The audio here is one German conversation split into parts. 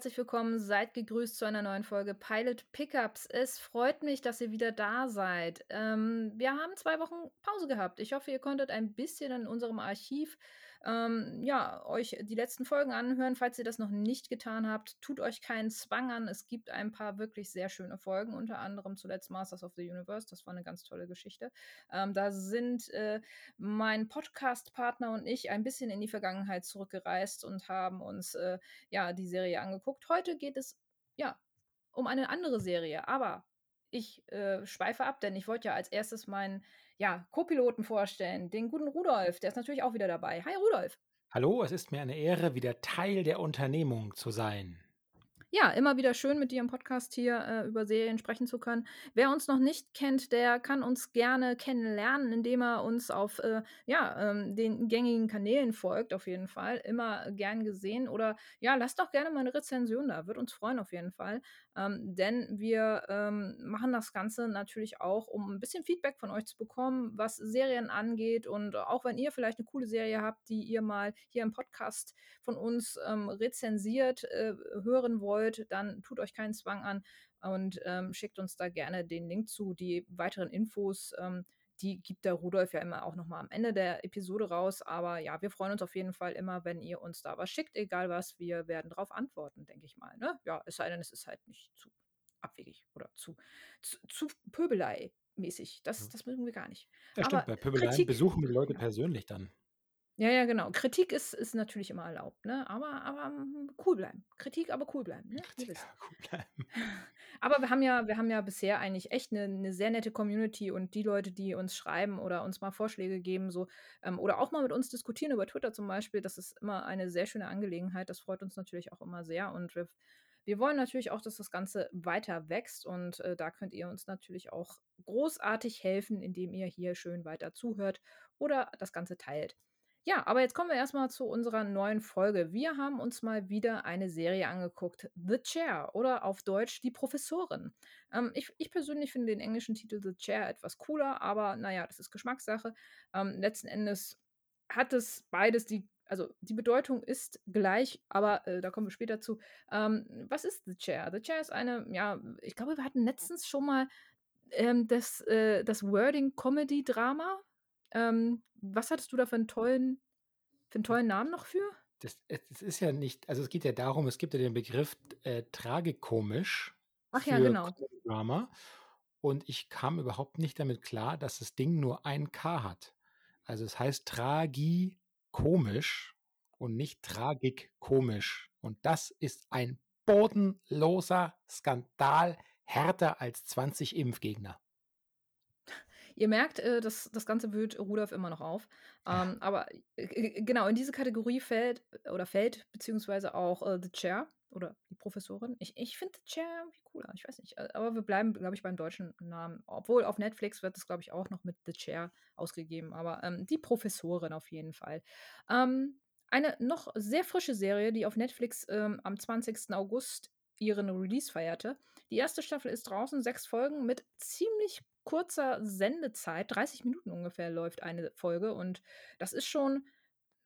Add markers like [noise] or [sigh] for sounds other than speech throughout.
herzlich willkommen. Seid gegrüßt zu einer neuen Folge Pilot Pickups. Es freut mich, dass ihr wieder da seid. Ähm, wir haben zwei Wochen Pause gehabt. Ich hoffe, ihr konntet ein bisschen in unserem Archiv ähm, ja, euch die letzten Folgen anhören. Falls ihr das noch nicht getan habt, tut euch keinen Zwang an. Es gibt ein paar wirklich sehr schöne Folgen, unter anderem zuletzt Masters of the Universe. Das war eine ganz tolle Geschichte. Ähm, da sind äh, mein Podcast-Partner und ich ein bisschen in die Vergangenheit zurückgereist und haben uns äh, ja die Serie angeguckt. Heute geht es ja um eine andere Serie, aber ich äh, schweife ab, denn ich wollte ja als erstes meinen ja, Co-Piloten vorstellen, den guten Rudolf. Der ist natürlich auch wieder dabei. Hi Rudolf. Hallo, es ist mir eine Ehre, wieder Teil der Unternehmung zu sein. Ja, immer wieder schön, mit dir im Podcast hier äh, über Serien sprechen zu können. Wer uns noch nicht kennt, der kann uns gerne kennenlernen, indem er uns auf äh, ja, ähm, den gängigen Kanälen folgt, auf jeden Fall. Immer gern gesehen. Oder ja, lasst doch gerne mal eine Rezension da. Würde uns freuen, auf jeden Fall. Ähm, denn wir ähm, machen das Ganze natürlich auch, um ein bisschen Feedback von euch zu bekommen, was Serien angeht. Und auch wenn ihr vielleicht eine coole Serie habt, die ihr mal hier im Podcast von uns ähm, rezensiert äh, hören wollt wollt, dann tut euch keinen Zwang an und ähm, schickt uns da gerne den Link zu. Die weiteren Infos, ähm, die gibt der Rudolf ja immer auch nochmal am Ende der Episode raus. Aber ja, wir freuen uns auf jeden Fall immer, wenn ihr uns da was schickt, egal was. Wir werden darauf antworten, denke ich mal. Ne? Ja, es sei denn, es ist halt nicht zu abwegig oder zu, zu, zu Pöbelei mäßig. Das, das mögen wir gar nicht. Ja, stimmt. Bei Pöbelei besuchen wir die Leute persönlich dann. Ja, ja, genau. Kritik ist, ist natürlich immer erlaubt, ne? Aber, aber hm, cool bleiben. Kritik, aber cool bleiben. Ne? Kritik, aber cool bleiben. [laughs] aber wir haben ja, wir haben ja bisher eigentlich echt eine, eine sehr nette Community und die Leute, die uns schreiben oder uns mal Vorschläge geben, so ähm, oder auch mal mit uns diskutieren über Twitter zum Beispiel, das ist immer eine sehr schöne Angelegenheit. Das freut uns natürlich auch immer sehr und wir, wir wollen natürlich auch, dass das Ganze weiter wächst und äh, da könnt ihr uns natürlich auch großartig helfen, indem ihr hier schön weiter zuhört oder das Ganze teilt. Ja, aber jetzt kommen wir erstmal zu unserer neuen Folge. Wir haben uns mal wieder eine Serie angeguckt, The Chair oder auf Deutsch Die Professorin. Ähm, ich, ich, persönlich finde den englischen Titel The Chair etwas cooler, aber naja, das ist Geschmackssache. Ähm, letzten Endes hat es beides die also die Bedeutung ist gleich, aber äh, da kommen wir später zu. Ähm, was ist The Chair? The Chair ist eine, ja, ich glaube, wir hatten letztens schon mal ähm, das, äh, das Wording Comedy-Drama ähm, was hattest du da für einen tollen, für einen tollen Namen noch für? Das, es ist ja nicht, also es geht ja darum, es gibt ja den Begriff äh, tragikomisch. Ach ja, genau. Drama. Und ich kam überhaupt nicht damit klar, dass das Ding nur ein K hat. Also es heißt tragikomisch und nicht tragikomisch. Und das ist ein bodenloser Skandal, härter als 20 Impfgegner. Ihr merkt, äh, das, das Ganze wühlt Rudolf immer noch auf. Ähm, aber äh, genau, in diese Kategorie fällt oder fällt beziehungsweise auch äh, The Chair oder die Professorin. Ich, ich finde The Chair irgendwie cooler, ich weiß nicht. Äh, aber wir bleiben, glaube ich, beim deutschen Namen. Obwohl auf Netflix wird es, glaube ich, auch noch mit The Chair ausgegeben. Aber ähm, die Professorin auf jeden Fall. Ähm, eine noch sehr frische Serie, die auf Netflix ähm, am 20. August ihren Release feierte. Die erste Staffel ist draußen, sechs Folgen mit ziemlich kurzer Sendezeit, 30 Minuten ungefähr läuft eine Folge und das ist schon,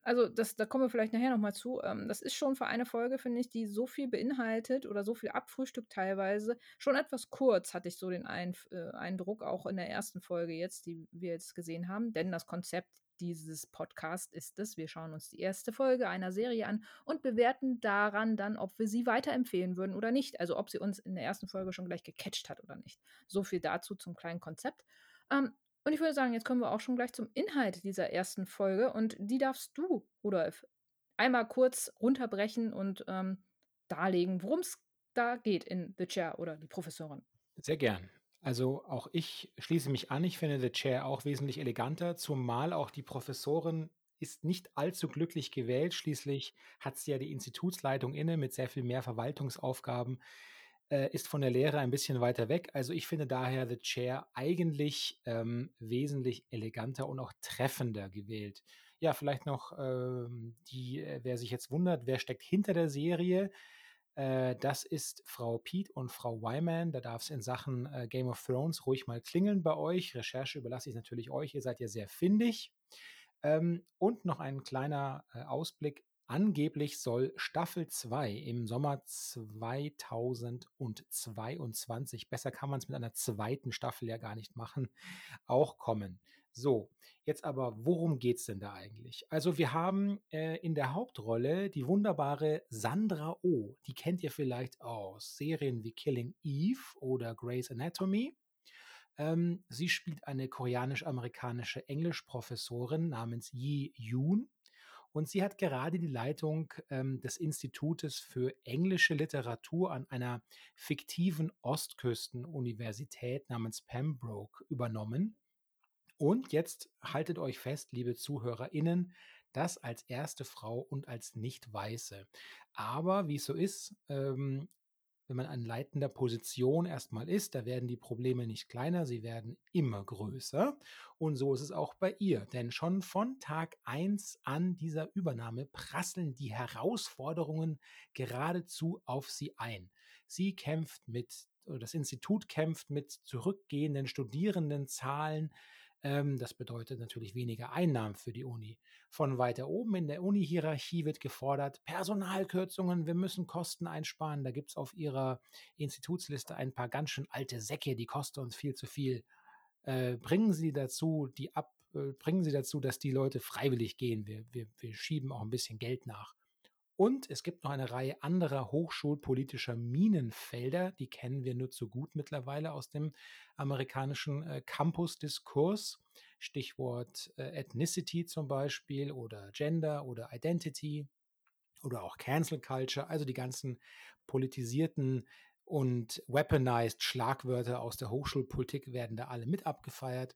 also das, da kommen wir vielleicht nachher nochmal zu, ähm, das ist schon für eine Folge, finde ich, die so viel beinhaltet oder so viel abfrühstückt teilweise, schon etwas kurz, hatte ich so den Ein äh, Eindruck, auch in der ersten Folge jetzt, die wir jetzt gesehen haben, denn das Konzept dieses Podcast ist es. Wir schauen uns die erste Folge einer Serie an und bewerten daran dann, ob wir sie weiterempfehlen würden oder nicht. Also ob sie uns in der ersten Folge schon gleich gecatcht hat oder nicht. So viel dazu zum kleinen Konzept. Ähm, und ich würde sagen, jetzt kommen wir auch schon gleich zum Inhalt dieser ersten Folge und die darfst du, Rudolf, einmal kurz runterbrechen und ähm, darlegen, worum es da geht in The Chair oder die Professorin. Sehr gern. Also auch ich schließe mich an. Ich finde The Chair auch wesentlich eleganter, zumal auch die Professorin ist nicht allzu glücklich gewählt. Schließlich hat sie ja die Institutsleitung inne mit sehr viel mehr Verwaltungsaufgaben, äh, ist von der Lehre ein bisschen weiter weg. Also ich finde daher The Chair eigentlich ähm, wesentlich eleganter und auch treffender gewählt. Ja, vielleicht noch ähm, die, äh, wer sich jetzt wundert, wer steckt hinter der Serie. Äh, das ist Frau Pete und Frau Wyman. Da darf es in Sachen äh, Game of Thrones ruhig mal klingeln bei euch. Recherche überlasse ich natürlich euch. Ihr seid ja sehr findig. Ähm, und noch ein kleiner äh, Ausblick. Angeblich soll Staffel 2 im Sommer 2022, besser kann man es mit einer zweiten Staffel ja gar nicht machen, auch kommen. So, jetzt aber, worum geht es denn da eigentlich? Also wir haben äh, in der Hauptrolle die wunderbare Sandra Oh. Die kennt ihr vielleicht aus Serien wie Killing Eve oder Grey's Anatomy. Ähm, sie spielt eine koreanisch-amerikanische Englischprofessorin namens Yi Yoon. Und sie hat gerade die Leitung ähm, des Institutes für englische Literatur an einer fiktiven Ostküstenuniversität namens Pembroke übernommen. Und jetzt haltet euch fest, liebe ZuhörerInnen, das als erste Frau und als Nicht-Weiße. Aber wie es so ist, ähm, wenn man an leitender Position erstmal ist, da werden die Probleme nicht kleiner, sie werden immer größer. Und so ist es auch bei ihr. Denn schon von Tag 1 an dieser Übernahme prasseln die Herausforderungen geradezu auf sie ein. Sie kämpft mit, das Institut kämpft mit zurückgehenden Studierendenzahlen, ähm, das bedeutet natürlich weniger Einnahmen für die Uni. Von weiter oben in der Uni-Hierarchie wird gefordert, Personalkürzungen, wir müssen Kosten einsparen. Da gibt es auf ihrer Institutsliste ein paar ganz schön alte Säcke, die kosten uns viel zu viel. Äh, bringen Sie dazu, die ab, äh, bringen Sie dazu, dass die Leute freiwillig gehen. Wir, wir, wir schieben auch ein bisschen Geld nach. Und es gibt noch eine Reihe anderer hochschulpolitischer Minenfelder, die kennen wir nur zu gut mittlerweile aus dem amerikanischen äh, Campus-Diskurs. Stichwort äh, Ethnicity zum Beispiel oder Gender oder Identity oder auch Cancel Culture, also die ganzen politisierten und weaponized Schlagwörter aus der Hochschulpolitik werden da alle mit abgefeiert.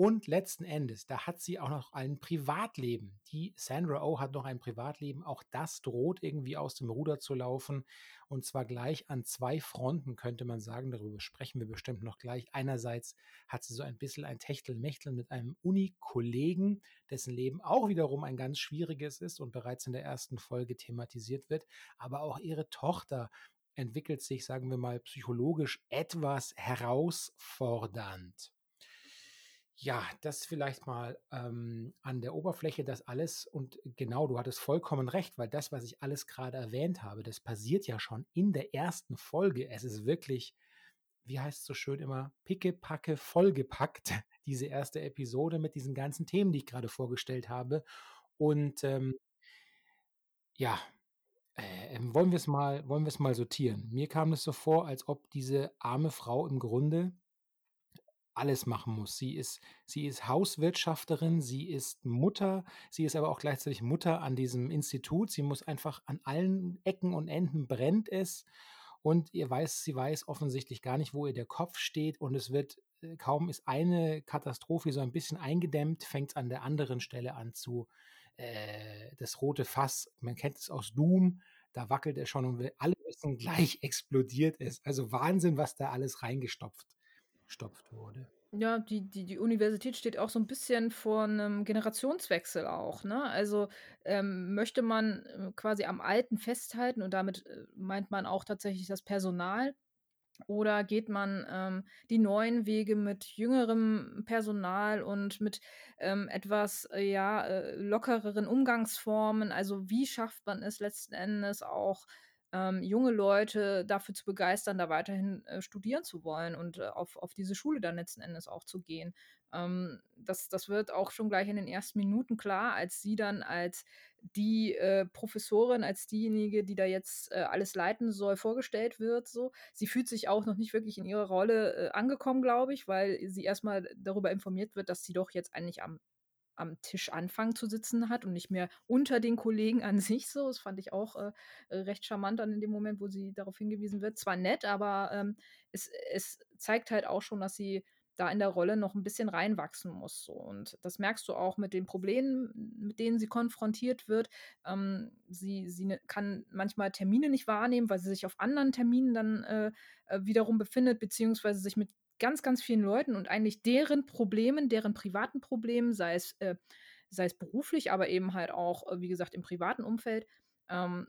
Und letzten Endes, da hat sie auch noch ein Privatleben. Die Sandra Oh hat noch ein Privatleben. Auch das droht irgendwie aus dem Ruder zu laufen. Und zwar gleich an zwei Fronten, könnte man sagen. Darüber sprechen wir bestimmt noch gleich. Einerseits hat sie so ein bisschen ein Techtelmechtel mit einem Uni-Kollegen, dessen Leben auch wiederum ein ganz schwieriges ist und bereits in der ersten Folge thematisiert wird. Aber auch ihre Tochter entwickelt sich, sagen wir mal, psychologisch etwas herausfordernd. Ja, das vielleicht mal ähm, an der Oberfläche, das alles. Und genau, du hattest vollkommen recht, weil das, was ich alles gerade erwähnt habe, das passiert ja schon in der ersten Folge. Es ist wirklich, wie heißt es so schön immer, pickepacke vollgepackt, [laughs] diese erste Episode mit diesen ganzen Themen, die ich gerade vorgestellt habe. Und ähm, ja, äh, ähm, wollen wir es mal, wollen wir es mal sortieren. Mir kam es so vor, als ob diese arme Frau im Grunde alles machen muss. Sie ist, sie ist Hauswirtschafterin, sie ist Mutter, sie ist aber auch gleichzeitig Mutter an diesem Institut. Sie muss einfach an allen Ecken und Enden brennt es und ihr weiß, sie weiß offensichtlich gar nicht, wo ihr der Kopf steht und es wird äh, kaum ist eine Katastrophe so ein bisschen eingedämmt, fängt es an der anderen Stelle an zu äh, das rote Fass. Man kennt es aus Doom. Da wackelt er schon und will alle wissen, [laughs] gleich explodiert es. Also Wahnsinn, was da alles reingestopft gestopft wurde. Ja, die, die, die Universität steht auch so ein bisschen vor einem Generationswechsel auch, ne? Also ähm, möchte man äh, quasi am Alten festhalten und damit äh, meint man auch tatsächlich das Personal. Oder geht man ähm, die neuen Wege mit jüngerem Personal und mit ähm, etwas äh, ja, äh, lockereren Umgangsformen? Also wie schafft man es letzten Endes auch ähm, junge Leute dafür zu begeistern, da weiterhin äh, studieren zu wollen und äh, auf, auf diese Schule dann letzten Endes auch zu gehen. Ähm, das, das wird auch schon gleich in den ersten Minuten klar, als sie dann als die äh, Professorin, als diejenige, die da jetzt äh, alles leiten soll, vorgestellt wird. So. Sie fühlt sich auch noch nicht wirklich in ihrer Rolle äh, angekommen, glaube ich, weil sie erstmal darüber informiert wird, dass sie doch jetzt eigentlich am am Tisch anfangen zu sitzen hat und nicht mehr unter den Kollegen an [laughs] sich so. Das fand ich auch äh, recht charmant dann in dem Moment, wo sie darauf hingewiesen wird. Zwar nett, aber ähm, es, es zeigt halt auch schon, dass sie da in der Rolle noch ein bisschen reinwachsen muss. So. Und das merkst du auch mit den Problemen, mit denen sie konfrontiert wird. Ähm, sie, sie ne, kann manchmal Termine nicht wahrnehmen, weil sie sich auf anderen Terminen dann äh, äh wiederum befindet, beziehungsweise sich mit ganz, ganz vielen Leuten und eigentlich deren Problemen, deren privaten Problemen, sei es, äh, sei es beruflich, aber eben halt auch, äh, wie gesagt, im privaten Umfeld, ähm,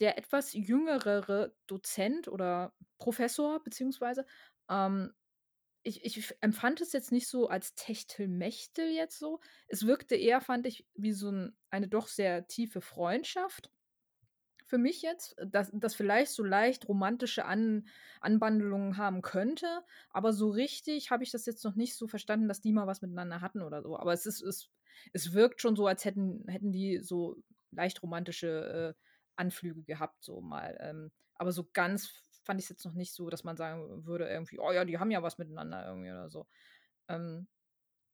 der etwas jüngere Dozent oder Professor beziehungsweise ähm, ich ich empfand es jetzt nicht so als Techtelmechtel jetzt so. Es wirkte eher, fand ich, wie so 'n eine doch sehr tiefe Freundschaft für mich jetzt, dass das vielleicht so leicht romantische An Anwandlungen haben könnte, aber so richtig habe ich das jetzt noch nicht so verstanden, dass die mal was miteinander hatten oder so. Aber es ist es es wirkt schon so, als hätten hätten die so leicht romantische, äh, Anflüge gehabt, so mal. Ähm, aber so ganz fand ich's jetzt noch nicht so, dass man sagen würde irgendwie: „Oh ja, die haben ja was miteinander irgendwie“ oder so. Ähm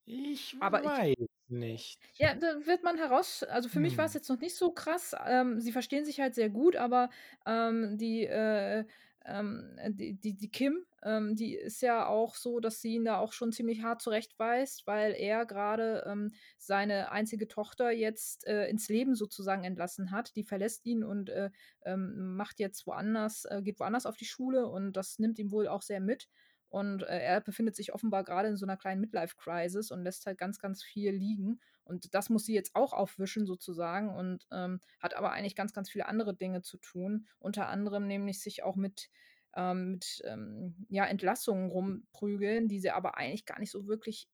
Ich aber ich weiß nicht. ja, da wird man heraus also, für mich war's Hm. jetzt noch nicht so krass. Ähm, sie verstehen sich halt sehr gut, aber, ähm, die, äh, ähm, die die die Kim, ähm, die ist ja auch so, dass sie ihn da auch schon ziemlich hart zurechtweist, weil er grade, ähm, seine einzige Tochter jetzt, äh, ins Leben sozusagen entlassen hat. Die verlässt ihn und, äh, ähm, macht jetzt woanders äh, geht woanders auf die Schule und das nimmt ihn wohl auch sehr mit. Und, äh, er befindet sich offenbar grade in so 'ner kleinen Midlife-Crisis und lässt halt ganz, ganz viel liegen. Und das muss sie jetzt auch aufwischen sozusagen und, ähm, hat aber eigentlich ganz, ganz viele andere Dinge zu tun. Unter anderem nämlich sich auch mit ähm, mit, ähm, ja, Entlassungen rumprügeln, die sie aber eigentlich gar nicht so wirklich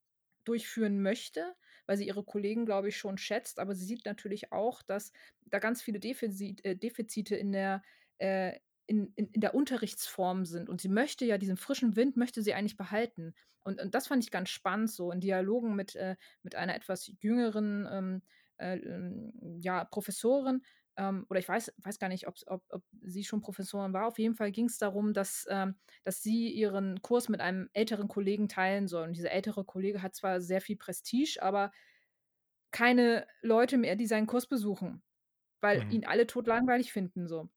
durchführen möchte, weil sie ihre Kollegen, glaube ich, schon schätzt. Aber sie sieht natürlich auch, dass da ganz viele äh, Defizite in der äh, in in in der Unterrichtsform sind. Und sie möchte ja diesen frischen Wind möchte sie eigentlich behalten. Und und das fand ich ganz spannend so in Dialogen mit äh, mit einer etwas jüngeren, ähm, äh, ähm, ja, Professorin, ähm, oder ich weiß weiß gar nicht, ob's ob ob sie schon Professorin war. Auf jeden Fall ging's darum, dass ähm, dass sie ihren Kurs mit einem älteren Kollegen teilen soll. Und dieser ältere Kollege hat zwar sehr viel Prestige, aber keine Leute mehr, die seinen Kurs besuchen, weil Mhm. ihn alle todlangweilig finden so.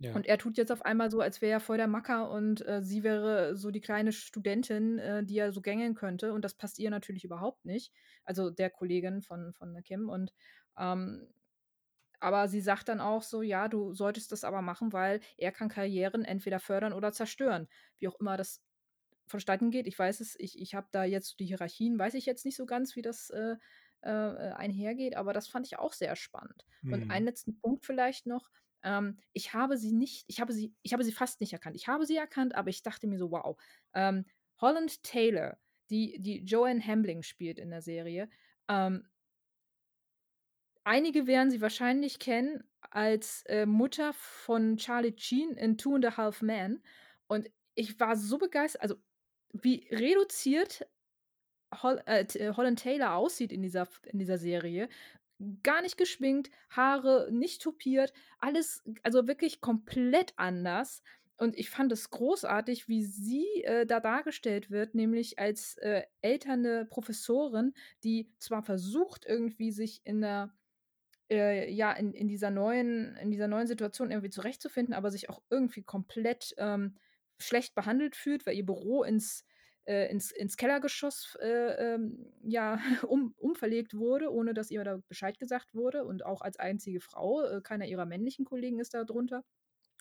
Ja. Und er tut jetzt auf einmal so, als wäre er voll der Macker und, äh, sie wäre so die kleine Studentin, äh, die er so gängeln könnte. Und das passt ihr natürlich überhaupt nicht, also der Kollegin von von Kim. Und, ähm aber sie sagt dann auch so: „Ja, du solltest das aber machen, weil er kann Karrieren entweder fördern oder zerstören.“ Wie auch immer das vonstatten geht. Ich weiß es ich ich habe da jetzt die Hierarchien weiß ich jetzt nicht so ganz, wie das, äh, äh, einhergeht, aber das fand ich auch sehr spannend. Und einen Mhm. letzten Punkt vielleicht noch. Ähm, ich habe sie nicht ich habe sie ich habe sie fast nicht erkannt. Ich habe sie erkannt, aber ich dachte mir so: „Wow.“ Ähm, Holland Taylor, die die Joanne Hamling spielt in der Serie, ähm einige werden sie wahrscheinlich kennen als, äh, Mutter von Charlie Sheen in „Two and a Half Men“. Und ich war so begeistert also, wie reduziert Hol äh, Holland Taylor aussieht in dieser in dieser Serie. Gar nicht geschminkt, Haare nicht tupiert, alles also, wirklich komplett anders. Und ich fand es großartig, wie sie, äh, da dargestellt wird, nämlich als, äh, alternde Professorin, die zwar versucht, irgendwie sich in 'ner äh, ja, in in dieser neuen in dieser neuen Situation irgendwie zurechtzufinden, aber sich auch irgendwie komplett, ähm, schlecht behandelt fühlt, weil ihr Büro ins äh, ins ins Kellergeschoss, äh, ähm, ja, [laughs] um umverlegt wurde, ohne dass ihr da Bescheid gesagt wurde und auch als einzige Frau. Äh, keiner ihrer männlichen Kollegen ist da drunter.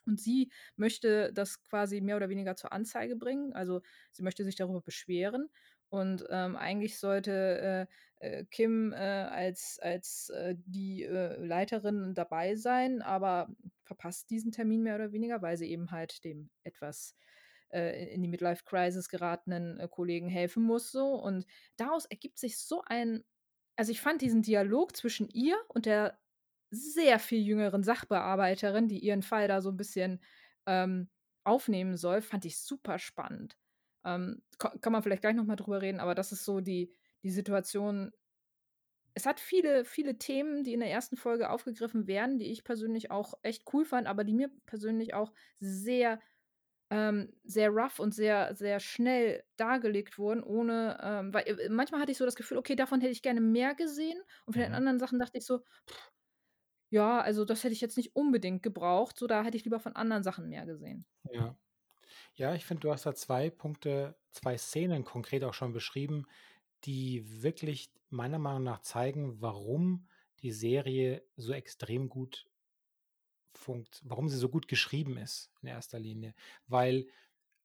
Und sie möchte das quasi mehr oder weniger zur Anzeige bringen. Also, sie möchte sich darüber beschweren. Und, ähm, eigentlich sollte, äh, äh, Kim, äh, als als, äh, die, Leiterin dabei sein, aber verpasst diesen Termin mehr oder weniger, weil sie eben halt dem etwas, äh, in die Midlife-Crisis geratenen, äh, Kollegen helfen muss so. Und daraus ergibt sich so ein also, ich fand diesen Dialog zwischen ihr und der sehr viel jüngeren Sachbearbeiterin, die ihren Fall da so 'n bisschen, ähm, aufnehmen soll, fand ich super spannend. Ähm, ka kann man vielleicht gleich noch mal drüber reden, aber das ist so die die Situation es hat viele, viele Themen, die in der 1. Folge aufgegriffen werden, die ich persönlich auch echt cool fand, aber die mir persönlich auch sehr, ähm sehr rough und sehr, sehr schnell dargelegt wurden, ohne, ähm weil, äh, manchmal hatte ich so das Gefühl: „Okay, davon hätte ich gerne mehr gesehen.“ Und von den Mhm. anderen Sachen dachte ich so: „Ja, also, das hätte ich jetzt nicht unbedingt gebraucht, so da hätte ich lieber von anderen Sachen mehr gesehen.“ Ja. Ja, ich finde, du hast da 2 Punkte 2 Szenen konkret auch schon beschrieben, die wirklich meiner Meinung nach zeigen, warum die Serie so extrem gut funkt warum sie so gut geschrieben ist in erster Linie. Weil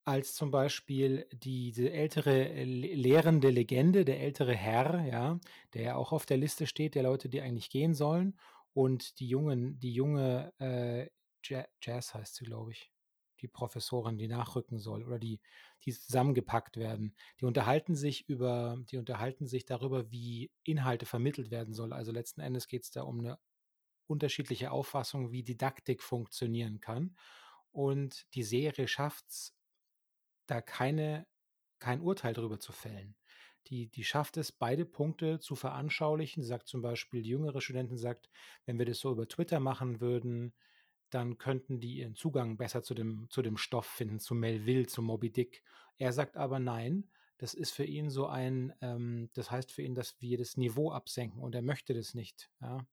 als zum Beispiel diese ältere Le lehrende Legende, der ältere Herr, ja, der ja auch auf der Liste steht der Leute, die eigentlich gehen sollen und die jungen die junge, äh, Ja Jazz heißt sie, glaube ich. die Professorin, die nachrücken soll oder die, die zusammengepackt werden. Die unterhalten sich über, die unterhalten sich darüber, wie Inhalte vermittelt werden soll. Also letzten Endes geht es da um eine unterschiedliche Auffassung, wie Didaktik funktionieren kann. Und die Serie schafft es, da keine, kein Urteil darüber zu fällen. Die, die schafft es, beide Punkte zu veranschaulichen. Sie sagt zum Beispiel, die jüngere Studentin sagt, wenn wir das so über Twitter machen würden, dann könnten die ihren Zugang besser zu dem, zu dem Stoff finden, zu Melville, zu Moby Dick. Er sagt aber nein, das ist für ihn so ein, ähm, das heißt für ihn, dass wir das Niveau absenken und er möchte das nicht. Ja.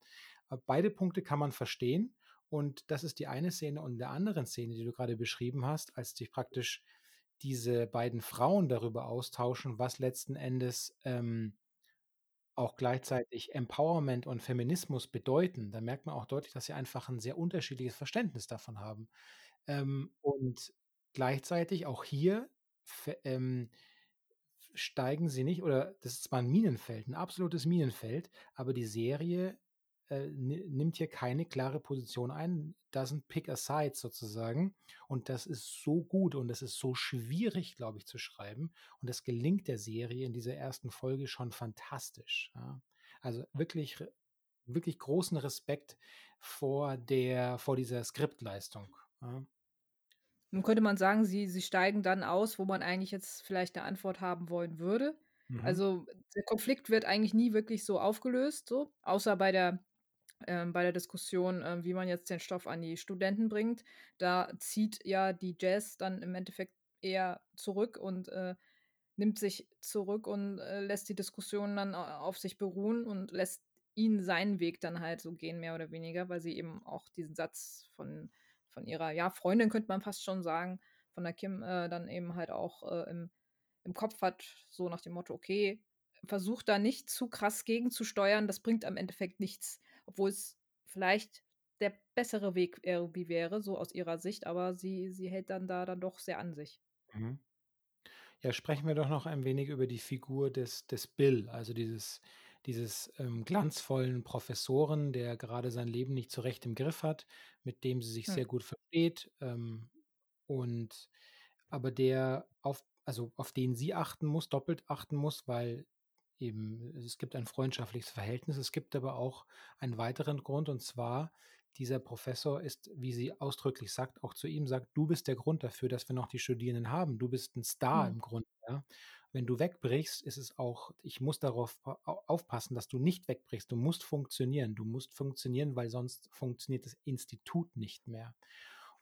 Beide Punkte kann man verstehen und das ist die eine Szene und in der anderen Szene, die du gerade beschrieben hast, als sich praktisch diese beiden Frauen darüber austauschen, was letzten Endes ähm, auch gleichzeitig Empowerment und Feminismus bedeuten, da merkt man auch deutlich, dass sie einfach ein sehr unterschiedliches Verständnis davon haben. Ähm, und gleichzeitig auch hier ähm, steigen sie nicht, oder das ist zwar ein Minenfeld, ein absolutes Minenfeld, aber die Serie äh, nimmt hier keine klare Position ein, doesn't pick a side sozusagen. Und das ist so gut und das ist so schwierig, glaube ich, zu schreiben. Und das gelingt der Serie in dieser ersten Folge schon fantastisch. Ja. Also wirklich, wirklich großen Respekt vor der, vor dieser Skriptleistung. Ja. Nun könnte man sagen, sie, sie steigen dann aus, wo man eigentlich jetzt vielleicht eine Antwort haben wollen würde. Mhm. Also der Konflikt wird eigentlich nie wirklich so aufgelöst, so, außer bei der ähm, bei der Diskussion, äh, wie man jetzt den Stoff an die Studenten bringt. Da zieht ja die Jazz dann im Endeffekt eher zurück und äh, nimmt sich zurück und äh, lässt die Diskussion dann auf sich beruhen und lässt ihn seinen Weg dann halt so gehen, mehr oder weniger, weil sie eben auch diesen Satz von, von ihrer, ja, Freundin könnte man fast schon sagen, von der Kim äh, dann eben halt auch äh, im, im Kopf hat, so nach dem Motto, okay, versucht da nicht zu krass gegenzusteuern, das bringt am Endeffekt nichts obwohl es vielleicht der bessere Weg irgendwie wäre, so aus ihrer Sicht, aber sie, sie hält dann da dann doch sehr an sich. Mhm. Ja, sprechen wir doch noch ein wenig über die Figur des, des Bill, also dieses, dieses ähm, glanzvollen Professoren, der gerade sein Leben nicht so recht im Griff hat, mit dem sie sich hm. sehr gut versteht ähm, und aber der auf, also auf den sie achten muss, doppelt achten muss, weil eben, es gibt ein freundschaftliches Verhältnis. Es gibt aber auch einen weiteren Grund und zwar, dieser Professor ist, wie sie ausdrücklich sagt, auch zu ihm sagt, du bist der Grund dafür, dass wir noch die Studierenden haben. Du bist ein Star mhm. im Grunde. Ja? Wenn du wegbrichst, ist es auch, ich muss darauf aufpassen, dass du nicht wegbrichst. Du musst funktionieren. Du musst funktionieren, weil sonst funktioniert das Institut nicht mehr.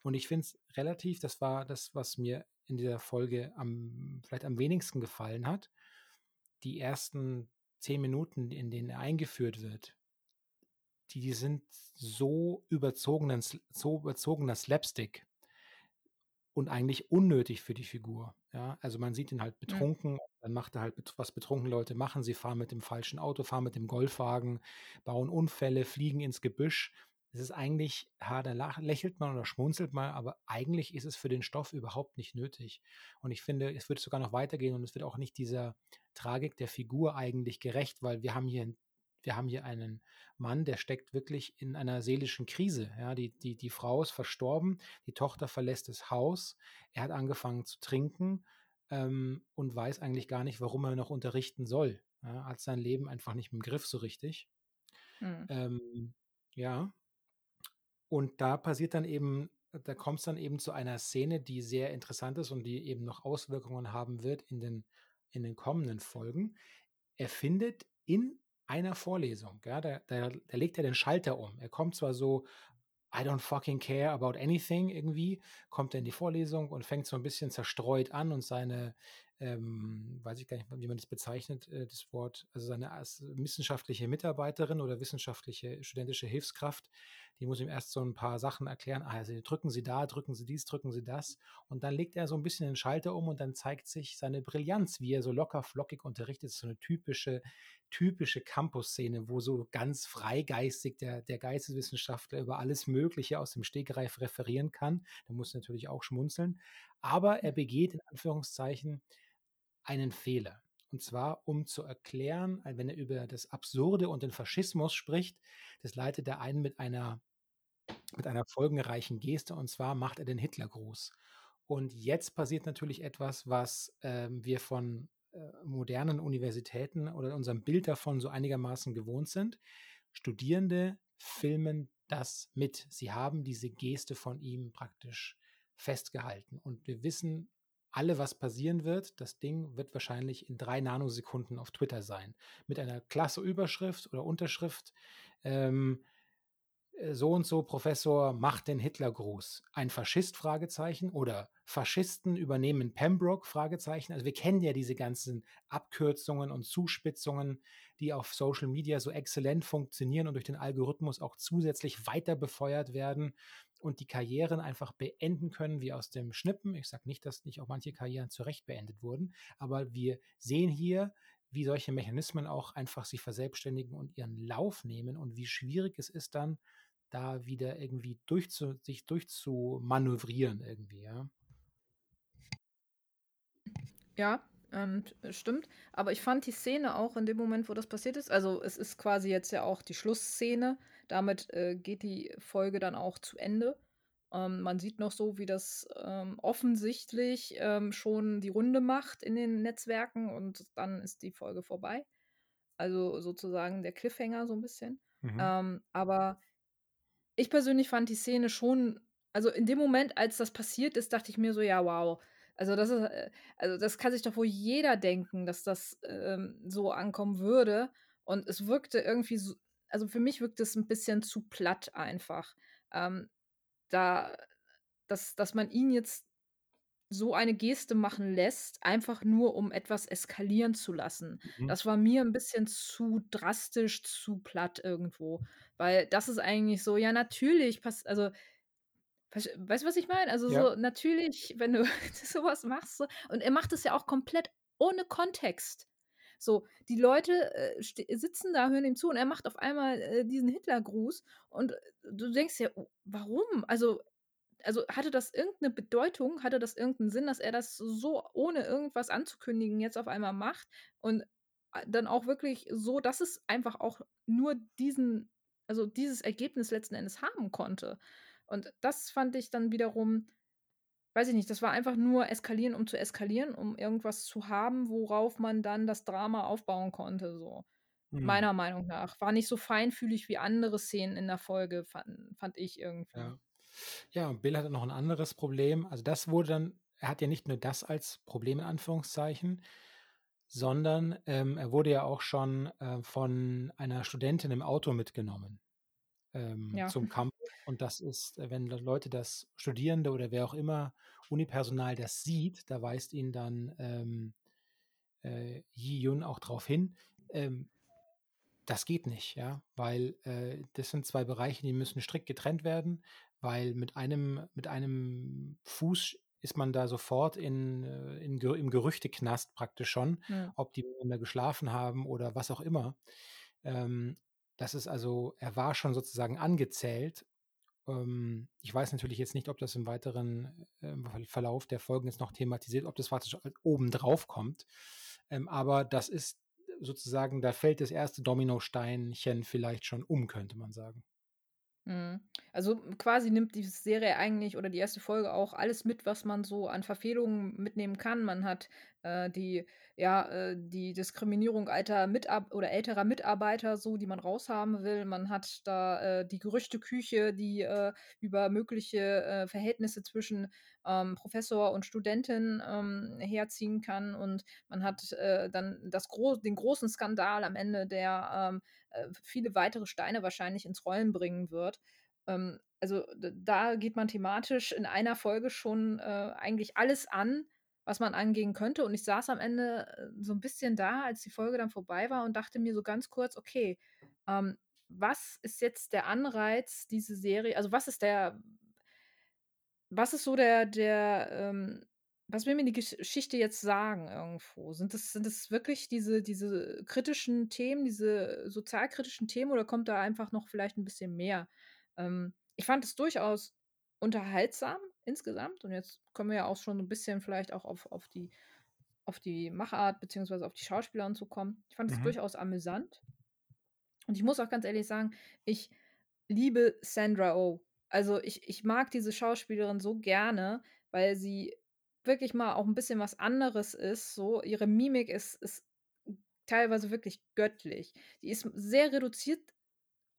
Und ich finde es relativ, das war das, was mir in dieser Folge am, vielleicht am wenigsten gefallen hat, die ersten zehn Minuten, in denen er eingeführt wird, die sind so überzogenen, so überzogener Slapstick und eigentlich unnötig für die Figur. Ja, also man sieht ihn halt betrunken, ja. dann macht er halt, was betrunkene Leute machen. Sie fahren mit dem falschen Auto, fahren mit dem Golfwagen, bauen Unfälle, fliegen ins Gebüsch. Es ist eigentlich, ha, da lächelt man oder schmunzelt mal, aber eigentlich ist es für den Stoff überhaupt nicht nötig. Und ich finde, es wird sogar noch weitergehen und es wird auch nicht dieser Tragik der Figur eigentlich gerecht, weil wir haben hier wir haben hier einen Mann, der steckt wirklich in einer seelischen Krise. Ja, die, die, die Frau ist verstorben, die Tochter verlässt das Haus, er hat angefangen zu trinken ähm, und weiß eigentlich gar nicht, warum er noch unterrichten soll. Ja, hat sein Leben einfach nicht im Griff so richtig. Mhm. Ähm, ja, und da passiert dann eben, da kommt es dann eben zu einer Szene, die sehr interessant ist und die eben noch Auswirkungen haben wird in den, in den kommenden Folgen. Er findet in einer Vorlesung, ja, da, da, da legt er den Schalter um. Er kommt zwar so, I don't fucking care about anything irgendwie, kommt er in die Vorlesung und fängt so ein bisschen zerstreut an und seine, ähm, weiß ich gar nicht, wie man das bezeichnet, äh, das Wort, also seine wissenschaftliche Mitarbeiterin oder wissenschaftliche studentische Hilfskraft, die muss ihm erst so ein paar Sachen erklären. Ah, also drücken Sie da, drücken Sie dies, drücken Sie das. Und dann legt er so ein bisschen den Schalter um und dann zeigt sich seine Brillanz, wie er so locker flockig unterrichtet. Das ist so eine typische, typische Campus-Szene, wo so ganz freigeistig der, der Geisteswissenschaftler über alles Mögliche aus dem Stegreif referieren kann. Da muss natürlich auch schmunzeln. Aber er begeht in Anführungszeichen einen Fehler. Und zwar, um zu erklären, äh, wenn er über das Absurde und den Faschismus spricht, das leitet er ein mit einer mit einer folgenreichen Geste, und zwar macht er den Hitlergruß. Und jetzt passiert natürlich etwas, was, ähm, wir von, äh, modernen Universitäten oder unserem Bild davon so einigermaßen gewohnt sind. Studierende filmen das mit. Sie haben diese Geste von ihm praktisch festgehalten. Und wir wissen alle, was passieren wird. Das Ding wird wahrscheinlich in drei Nanosekunden auf Twitter sein. Mit einer klasse Überschrift oder Unterschrift. Ähm, äh, so und so Professor macht den Hitlergruß. Ein Faschist? Fragezeichen oder Faschisten übernehmen Pembroke? Fragezeichen. Also wir kennen ja diese ganzen Abkürzungen und Zuspitzungen, die auf Social Media so exzellent funktionieren und durch den Algorithmus auch zusätzlich weiter befeuert werden und die Karrieren einfach beenden können, wie aus dem Schnippen. Ich sage nicht, dass nicht auch manche Karrieren zu Recht beendet wurden, aber wir sehen hier, wie solche Mechanismen auch einfach sich verselbstständigen und ihren Lauf nehmen und wie schwierig es ist dann, da wieder irgendwie durchzu, sich durchzumanövrieren irgendwie, ja. Ja, ähm, stimmt. Aber ich fand die Szene auch in dem Moment, wo das passiert ist, also es ist quasi jetzt ja auch die Schlussszene. Damit äh, geht die Folge dann auch zu Ende. Ähm, man sieht noch so, wie das ähm, offensichtlich ähm, schon die Runde macht in den Netzwerken und dann ist die Folge vorbei. Also sozusagen der Cliffhanger so ein bisschen. Mhm. Ähm, aber ich persönlich fand die Szene schon, also in dem Moment, als das passiert ist, dachte ich mir so, ja, wow. Also das ist, äh, also das kann sich doch wohl jeder denken, dass das ähm, so ankommen würde. Und es wirkte irgendwie so, also für mich wirkt es ein bisschen zu platt einfach. Ähm, da, dass, dass man ihn jetzt so eine Geste machen lässt, einfach nur um etwas eskalieren zu lassen. Mhm. Das war mir ein bisschen zu drastisch, zu platt irgendwo. Weil das ist eigentlich so, ja, natürlich passt, also weißt du, was ich meine? Also ja. so natürlich, wenn du [laughs] sowas machst, so, und er macht es ja auch komplett ohne Kontext. So, die Leute äh, sitzen da, hören ihm zu und er macht auf einmal äh, diesen Hitlergruß und äh, du denkst ja, oh, warum? Also also hatte das irgendeine Bedeutung, hatte das irgendeinen Sinn, dass er das so ohne irgendwas anzukündigen jetzt auf einmal macht und äh, dann auch wirklich so, dass es einfach auch nur diesen, also dieses Ergebnis letzten Endes haben konnte. Und das fand ich dann wiederum, weiß ich nicht, das war einfach nur eskalieren, um zu eskalieren, um irgendwas zu haben, worauf man dann das Drama aufbauen konnte, so. Mhm. Meiner Meinung nach. War nicht so feinfühlig wie andere Szenen in der Folge, fand, fand ich irgendwie. Ja. Ja, und Bill hatte noch ein anderes Problem. Also das wurde dann, er hat ja nicht nur das als Problem in Anführungszeichen, sondern ähm, er wurde ja auch schon äh, von einer Studentin im Auto mitgenommen ähm, ja. zum Campus. Und das ist, äh, wenn Leute das Studierende oder wer auch immer, Unipersonal das sieht, da weist ihn dann ähm, äh, Yi Yun auch darauf hin. Ähm, das geht nicht, ja, weil äh, das sind zwei Bereiche, die müssen strikt getrennt werden weil mit einem, mit einem Fuß ist man da sofort in, äh, in, im Gerüchteknast praktisch schon, ja. ob die miteinander geschlafen haben oder was auch immer. Ähm, das ist also, er war schon sozusagen angezählt. Ähm, ich weiß natürlich jetzt nicht, ob das im weiteren äh, Verlauf der Folgen jetzt noch thematisiert, ob das praktisch oben drauf kommt. Ähm, aber das ist sozusagen, da fällt das erste Dominosteinchen vielleicht schon um, könnte man sagen. Mhm. Also quasi nimmt die Serie eigentlich oder die erste Folge auch alles mit, was man so an Verfehlungen mitnehmen kann. Man hat äh, die, ja, äh, die Diskriminierung alter Mitab oder älterer Mitarbeiter, so, die man raushaben will. Man hat da äh, die Gerüchteküche, die äh, über mögliche äh, Verhältnisse zwischen ähm, Professor und Studentin ähm, herziehen kann. Und man hat äh, dann das Gro den großen Skandal am Ende, der ähm, viele weitere Steine wahrscheinlich ins Rollen bringen wird. Ähm, also da geht man thematisch in einer Folge schon eigentlich alles an, was man angehen könnte. Und ich saß am Ende äh, so ein bisschen da, als die Folge dann vorbei war und dachte mir so ganz kurz, okay, ähm, was ist jetzt der Anreiz, diese Serie, also was ist der, was ist so der, der, ähm, was will mir die Geschichte jetzt sagen irgendwo? Sind es sind es wirklich diese diese kritischen Themen, diese sozialkritischen Themen oder kommt da einfach noch vielleicht ein bisschen mehr? Ähm, ich fand es durchaus unterhaltsam insgesamt. Und jetzt können wir ja auch schon ein bisschen vielleicht auch auf, auf, die, auf die Machart beziehungsweise auf die Schauspieler und so kommen. Ich fand es mhm. durchaus amüsant. Und ich muss auch ganz ehrlich sagen, ich liebe Sandra Oh. Also, ich ich mag diese Schauspielerin so gerne, weil sie wirklich mal auch 'n bisschen was anderes ist so. Ihre Mimik ist ist teilweise wirklich göttlich. Die ist sehr reduziert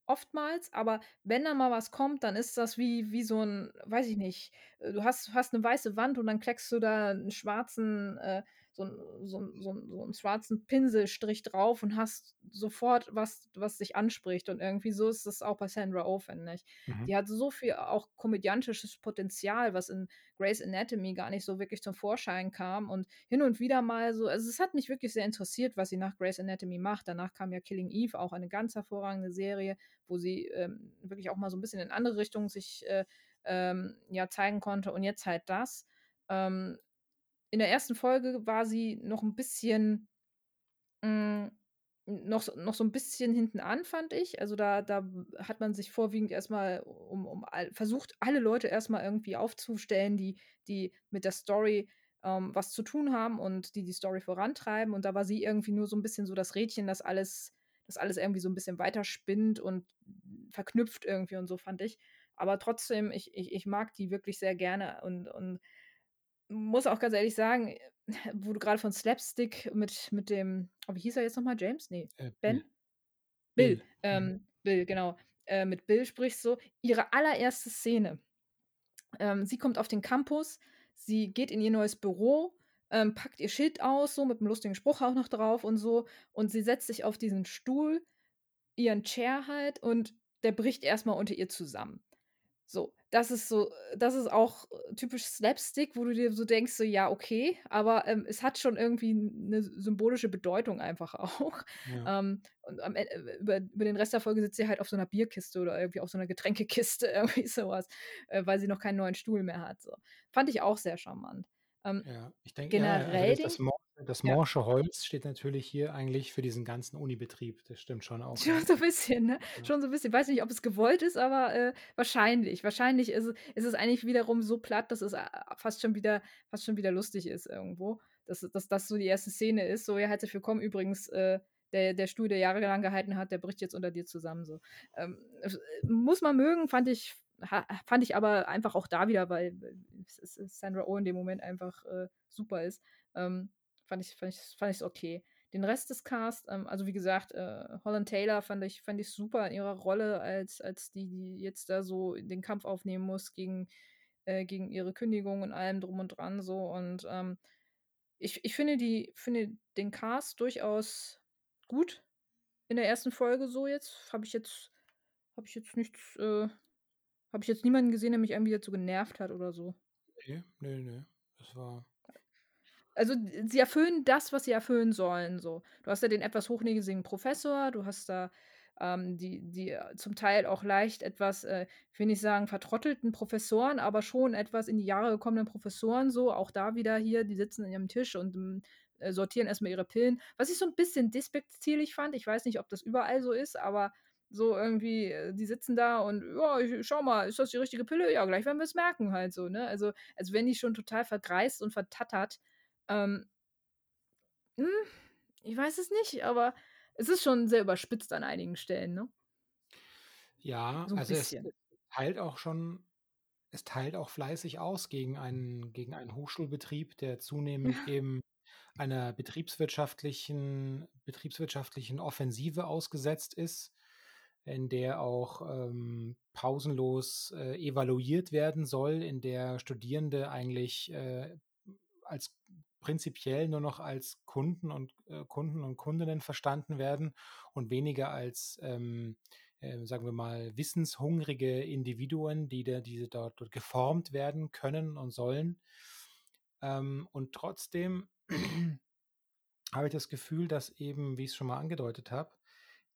oftmals, aber wenn da mal was kommt, dann ist das wie wie so 'n weiß ich nicht, äh, du hast hast 'ne weiße Wand und dann kleckst du da 'n schwarzen äh, so so so so 'n schwarzen Pinselstrich drauf und hast sofort was, was dich anspricht. Und irgendwie so ist es auch bei Sandra Oh, finde ich. Mhm. Die hat so viel auch komödiantisches Potenzial, was in Grey's Anatomy gar nicht so wirklich zum Vorschein kam und hin und wieder mal so also, es hat mich wirklich sehr interessiert, was sie nach Grey's Anatomy macht. Danach kam ja Killing Eve, auch eine ganz hervorragende Serie, wo sie, ähm, wirklich auch mal so 'n bisschen in andere Richtungen sich, äh, ähm, ja, zeigen konnte und jetzt halt das. Ähm, in der 1. Folge war sie noch 'n bisschen hm, noch s noch so 'n bisschen hinten an, fand ich. Also, da da hat man sich vorwiegend erst mal um um versucht, alle Leute erst mal irgendwie aufzustellen, die die mit der Story, ähm, was zu tun haben und die die Story vorantreiben. Und da war sie irgendwie nur so 'n bisschen so das Rädchen, das alles das alles irgendwie so 'n bisschen weiterspinnt und verknüpft irgendwie und so, fand ich. Aber trotzdem, ich ich ich mag die wirklich sehr gerne und und muss auch ganz ehrlich sagen, wo du grade von Slapstick mit mit dem oh, wie hieß er jetzt noch mal? James? Ne, Äh. Ben? Bill, Bill, mhm. ähm, Bill, genau. Äh, mit Bill sprichst so. Ihre allererste Szene, ähm, sie kommt auf den Campus, sie geht in ihr neues Büro, ähm, packt ihr Schild aus, so mit 'nem lustigen Spruch auch noch drauf und so. Und sie setzt sich auf diesen Stuhl, ihren Chair halt, und der bricht erst mal unter ihr zusammen. So, das ist so das ist auch typisch Slapstick, wo du dir so denkst, so: „Ja, okay“, aber, ähm, es hat schon irgendwie 'ne symbolische Bedeutung einfach [laughs] auch. Ja. Ähm, und am En über über den Rest der Folge sitzt sie halt auf so 'ner Bierkiste oder irgendwie auf so 'ner Getränkekiste, [laughs] irgendwie so was, äh, weil sie noch keinen neuen Stuhl mehr hat, so. Fand ich auch sehr charmant. Ähm, Ja, ich denke ja, ja, also, generell das den das Mor das ja. morsche Holz steht natürlich hier eigentlich für diesen ganzen Unibetrieb. Das stimmt schon [laughs] auch, Schon so bisschen, ne? Ja. Schon so 'n bisschen. Weiß nicht, ob es gewollt ist, aber, äh, wahrscheinlich. Wahrscheinlich ist es ist es eigentlich wiederum so platt, dass es, äh, fast schon wieder fast schon wieder lustig ist irgendwo, dass dass das so die erste Szene ist, so: „Ja, herzlich willkommen übrigens, äh, der der Stuhl, der jahrelang gehalten hat, der bricht jetzt unter dir zusammen“, so. Ähm, f muss man mögen, fand ich fand ich aber einfach auch da wieder, weil S Sandra Oh in dem Moment einfach, äh, super ist, ähm, fand ich fand ich fand ich's okay. Den Rest des Cast, ähm, also, wie gesagt, äh, Holland Taylor fand ich fand ich super in ihrer Rolle als als die, die jetzt da so den Kampf aufnehmen muss gegen äh, gegen ihre Kündigung und allem drum und dran so. Und, ähm, ich ich finde die finde den Cast durchaus gut in der 1. Folge so jetzt. Habe ich jetzt habe ich jetzt nichts äh, habe ich jetzt niemanden gesehen, der mich irgendwie dazu genervt hat oder so. Ne, ne, ne. Das war Also, sie erfüllen das, was sie erfüllen sollen, so. Du hast ja den etwas hochnäsigen Professor, du hast da, ähm, die die, äh, zum Teil auch leicht etwas, äh, ich will nicht sagen vertrottelten Professoren, aber schon etwas in die Jahre gekommenen Professoren so. Auch da wieder hier, die sitzen an ihrem Tisch und, hm, äh, sortieren erst mal ihre Pillen. Was ich so 'n bisschen despektierlich fand, ich weiß nicht, ob das überall so ist, aber so irgendwie, äh, die sitzen da und: „Ja, ich schau mal, ist das die richtige Pille? Ja, gleich werden wir's merken“, halt so, ne? Also, als wären die schon total vergreist und vertattert. Ähm hm, ich weiß es nicht, aber es ist schon sehr überspitzt an einigen Stellen, ne? Ja, So also, es teilt auch schon es teilt auch fleißig aus gegen einen gegen einen Hochschulbetrieb, der zunehmend [laughs] eben einer betriebswirtschaftlichen betriebswirtschaftlichen Offensive ausgesetzt ist, in der auch, ähm, pausenlos, äh, evaluiert werden soll, in der Studierende eigentlich, äh, als prinzipiell nur noch als Kunden und äh, Kunden und Kundinnen verstanden werden und weniger als, ähm, äh, sagen wir mal, wissenshungrige Individuen, die da diese dort dort geformt werden können und sollen. Ähm, und trotzdem [clears throat] habe ich das Gefühl, dass eben, wie ich's schon mal angedeutet habe,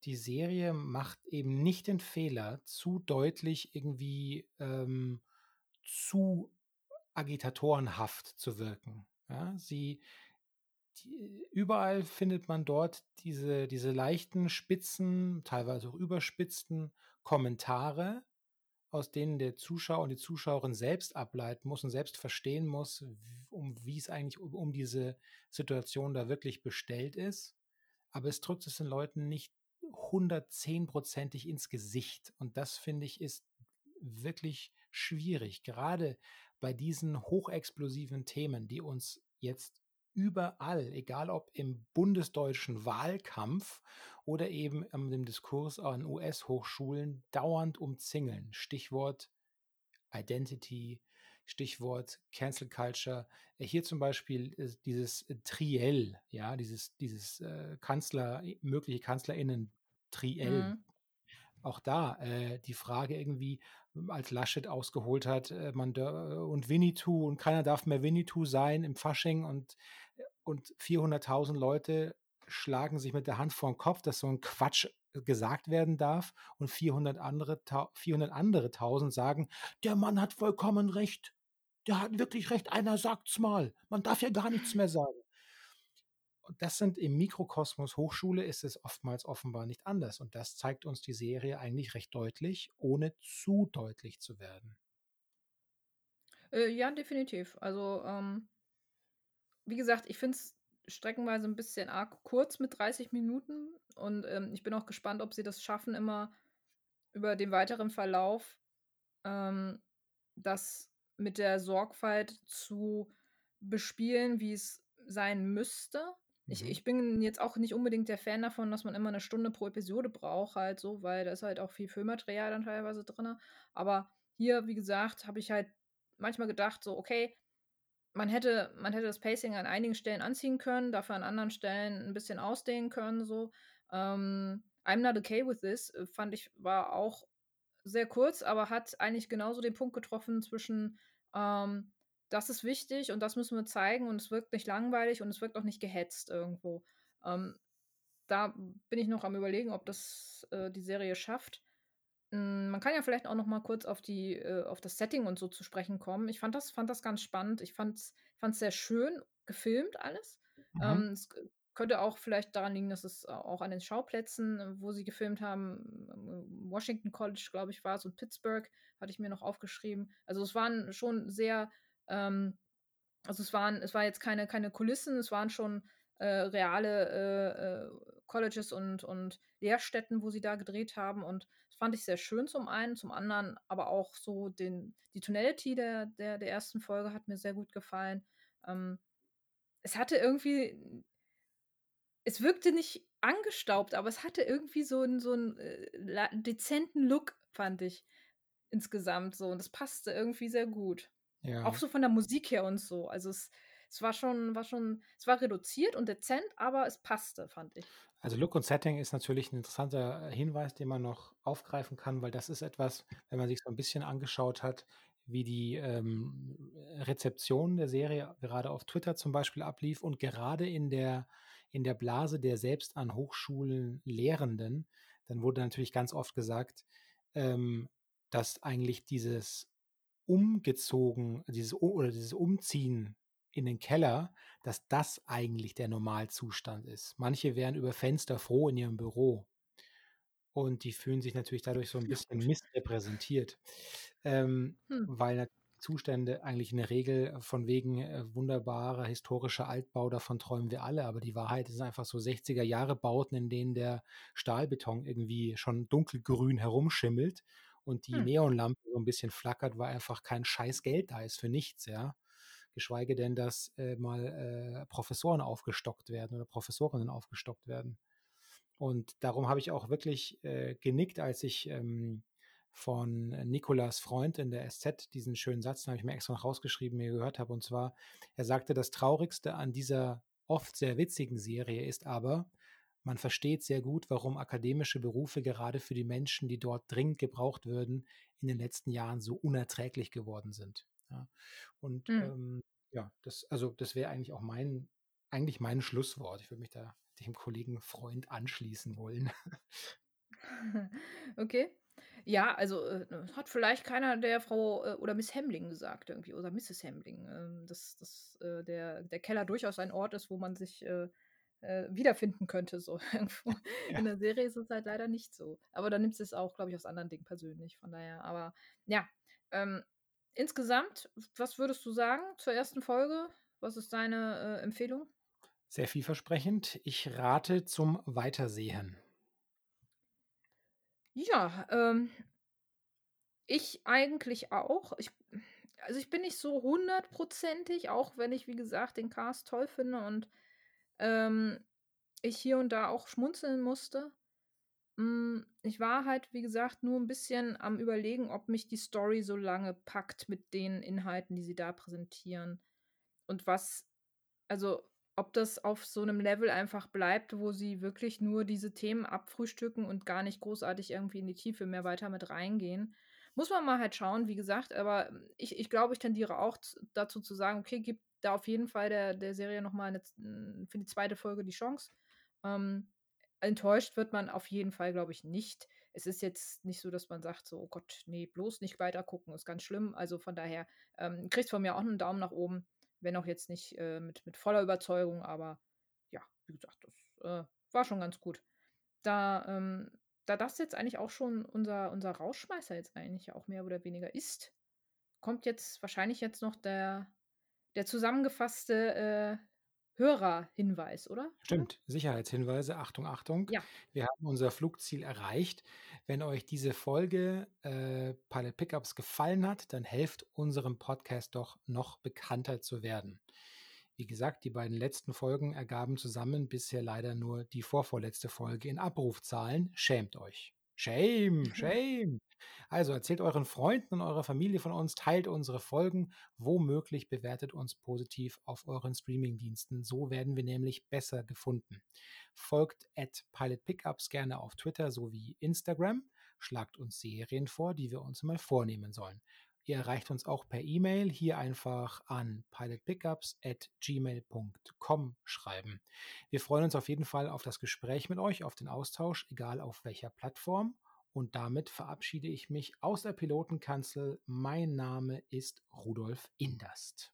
die Serie macht eben nicht den Fehler, zu deutlich irgendwie, ähm, zu agitatorenhaft zu wirken, ja? Sie die überall findet man dort diese diese leichten, spitzen, teilweise auch überspitzten Kommentare, aus denen der Zuschauer und die Zuschauerin selbst ableiten muss und selbst verstehen muss, um wie's eigentlich u um diese Situation da wirklich bestellt ist. Aber es drückt es den Leuten nicht hundertzehnprozentig ins Gesicht. Und das, finde ich, ist wirklich schwierig, gerade bei diesen hochexplosiven Themen, die uns jetzt überall, egal ob im bundesdeutschen Wahlkampf oder eben ähm, dem Diskurs an US-Hochschulen, dauernd umzingeln. Stichwort Identity, Stichwort Cancel Culture. Äh, hier zum Beispiel dieses Triell, ja, dieses, dieses äh, Kanzler, mögliche KanzlerInnen Triell. Mhm. Auch da äh, die Frage irgendwie, als Laschet ausgeholt hat, äh, man und Winnetou und keiner darf mehr Winnetou sein im Fasching und, und 400.000 Leute schlagen sich mit der Hand vor den Kopf, dass so ein Quatsch gesagt werden darf und 400 andere, 400 andere tausend sagen, der Mann hat vollkommen recht. Der hat wirklich recht. Einer sagt's mal. Man darf ja gar nichts mehr sagen. Das sind im Mikrokosmos Hochschule ist es oftmals offenbar nicht anders. Und das zeigt uns die Serie eigentlich recht deutlich, ohne zu deutlich zu werden. Äh, ja, definitiv. Also, ähm, wie gesagt, ich finde es streckenweise ein bisschen arg kurz mit 30 Minuten. Und ähm, ich bin auch gespannt, ob sie das schaffen, immer über den weiteren Verlauf ähm, das mit der Sorgfalt zu bespielen, wie es sein müsste. Ich, mhm. ich bin jetzt auch nicht unbedingt der Fan davon, dass man immer eine Stunde pro Episode braucht, halt so, weil da ist halt auch viel Filmmaterial dann teilweise drin. Aber hier, wie gesagt, habe ich halt manchmal gedacht, so, okay, man hätte, man hätte das Pacing an einigen Stellen anziehen können, dafür an anderen Stellen ein bisschen ausdehnen können. So. Ähm, I'm not okay with this, äh, fand ich, war auch sehr kurz, aber hat eigentlich genauso den Punkt getroffen zwischen, ähm, das ist wichtig und das müssen wir zeigen und es wirkt nicht langweilig und es wirkt auch nicht gehetzt irgendwo. Ähm, da bin ich noch am überlegen, ob das äh, die Serie schafft. Hm, man kann ja vielleicht auch noch mal kurz auf die äh, auf das Setting und so zu sprechen kommen. Ich fand das fand das ganz spannend. Ich fand es sehr schön gefilmt alles. Mhm. Ähm, es könnte auch vielleicht daran liegen, dass es auch an den Schauplätzen, wo sie gefilmt haben, ähm, Washington College, glaube ich, war es und Pittsburgh, hatte ich mir noch aufgeschrieben. Also es waren schon sehr, ähm, also es waren, es war jetzt keine, keine Kulissen, es waren schon äh, reale äh, äh, Colleges und, und Lehrstätten, wo sie da gedreht haben. Und das fand ich sehr schön zum einen, zum anderen aber auch so den, die Tonality der, der, der ersten Folge hat mir sehr gut gefallen. Ähm, es hatte irgendwie, es wirkte nicht angestaubt, aber es hatte irgendwie so einen, so einen äh, dezenten Look, fand ich insgesamt so. Und das passte irgendwie sehr gut. Ja. Auch so von der Musik her und so. Also es, es war schon, war schon, es war reduziert und dezent, aber es passte, fand ich. Also Look und Setting ist natürlich ein interessanter Hinweis, den man noch aufgreifen kann, weil das ist etwas, wenn man sich so ein bisschen angeschaut hat, wie die ähm, Rezeption der Serie gerade auf Twitter zum Beispiel ablief und gerade in der, in der Blase der selbst an Hochschulen Lehrenden, dann wurde natürlich ganz oft gesagt, ähm, dass eigentlich dieses umgezogen, dieses oder dieses Umziehen in den Keller, dass das eigentlich der Normalzustand ist. Manche wären über Fenster froh in ihrem Büro. Und die fühlen sich natürlich dadurch so ein bisschen missrepräsentiert, ähm, hm. weil Zustände eigentlich in der Regel von wegen äh, wunderbarer historischer Altbau, davon träumen wir alle, aber die Wahrheit ist einfach so 60er Jahre Bauten, in denen der Stahlbeton irgendwie schon dunkelgrün herumschimmelt und die hm. Neonlampe so ein bisschen flackert, weil einfach kein scheiß Geld da ist für nichts, ja geschweige denn, dass äh, mal äh, Professoren aufgestockt werden oder Professorinnen aufgestockt werden. Und darum habe ich auch wirklich äh, genickt, als ich ähm, von Nikolas Freund in der SZ diesen schönen Satz, den habe ich mir extra noch rausgeschrieben, mir gehört habe. Und zwar, er sagte, das Traurigste an dieser oft sehr witzigen Serie ist aber, man versteht sehr gut, warum akademische Berufe gerade für die Menschen, die dort dringend gebraucht würden, in den letzten Jahren so unerträglich geworden sind. Ja. Und mhm. ähm, ja, das, also das wäre eigentlich auch mein, eigentlich mein Schlusswort. Ich würde mich da dem Kollegen Freund anschließen wollen. [laughs] okay. Ja, also äh, hat vielleicht keiner der Frau äh, oder Miss Hemling gesagt irgendwie oder Mrs. Hemling, äh, dass, dass äh, der, der Keller durchaus ein Ort ist, wo man sich äh, wiederfinden könnte. So [laughs] irgendwo. Ja. In der Serie ist es halt leider nicht so. Aber da nimmt es auch, glaube ich, aus anderen Dingen persönlich. Von daher, aber ja, ähm, Insgesamt, was würdest du sagen zur ersten Folge? Was ist deine äh, Empfehlung? Sehr vielversprechend. Ich rate zum Weitersehen. Ja, ähm, Ich eigentlich auch. Ich also, ich bin nicht so hundertprozentig, auch wenn ich, wie gesagt, den Cast toll finde und, ähm, ich hier und da auch schmunzeln musste. Hm, ich war halt, wie gesagt, nur 'n bisschen am Überlegen, ob mich die Story so lange packt mit den Inhalten, die sie da präsentieren. Und was also, ob das auf so 'nem Level einfach bleibt, wo sie wirklich nur diese Themen abfrühstücken und gar nicht großartig irgendwie in die Tiefe mehr weiter mit reingehen. Muss man mal halt schauen, wie gesagt, aber ich ich glaube, ich tendiere auch dazu zu sagen: „Okay, gib da auf jeden Fall der der Serie noch mal z hm, für die 2. Folge die Chance.“ Ähm, enttäuscht wird man auf jeden Fall, glaube ich, nicht. Es ist jetzt nicht so, dass man sagt so: „Oh Gott, ne, bloß nicht weitergucken, ist ganz schlimm.“ Also, von daher, ähm, kriegst von mir auch 'nen Daumen nach oben, wenn auch jetzt nicht, äh, mit mit voller Überzeugung, aber ja, wie gesagt, das, äh, war schon ganz gut. Da, ähm da das jetzt eigentlich auch schon unser unser Rausschmeißer jetzt eigentlich auch mehr oder weniger ist, kommt jetzt wahrscheinlich jetzt noch der der zusammengefasste, äh, Hörerhinweis, oder? Stimmt, Sicherheitshinweise. Achtung, Achtung. Ja. Wir haben unser Flugziel erreicht. Wenn euch diese Folge, äh, Pilot Pickups gefallen hat, dann helft unserem Podcast doch, noch bekannter zu werden. Wie gesagt, die beiden letzten Folgen ergaben zusammen bisher leider nur die vorvorletzte Folge in Abrufzahlen. Schämt euch. Shame, [laughs] shame. Also, erzählt euren Freunden und eurer Familie von uns, teilt unsere Folgen, womöglich bewertet uns positiv auf euren Streamingdiensten. So werden wir nämlich besser gefunden. Folgt @pilotpickups gerne auf Twitter sowie Instagram. Schlagt uns Serien vor, die wir uns mal vornehmen sollen. Ihr erreicht uns auch per E-Mail. Hier einfach an pilotpickups@gmail.com schreiben. Wir freuen uns auf jeden Fall auf das Gespräch mit euch, auf den Austausch, egal auf welcher Plattform. Und damit verabschiede ich mich aus der Pilotenkanzel. Mein Name ist Rudolf Inderst.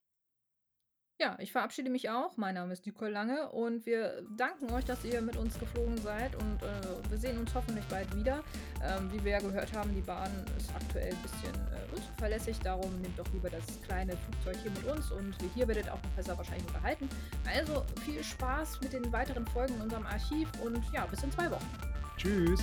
Ja, ich verabschiede mich auch. Mein Name ist Nicole Lange und wir danken euch, dass ihr mit uns geflogen seid und, äh, wir sehen uns hoffentlich bald wieder. Ähm, wie wir ja gehört haben, die Bahn ist aktuell 'n bisschen, äh, unzuverlässig, darum nehmt doch lieber das kleine Flugzeug hier mit uns und hier werdet auch noch besser wahrscheinlich unterhalten. Also, viel Spaß mit den weiteren Folgen in unserem Archiv und ja, bis in 2 Wochen. Tschüss.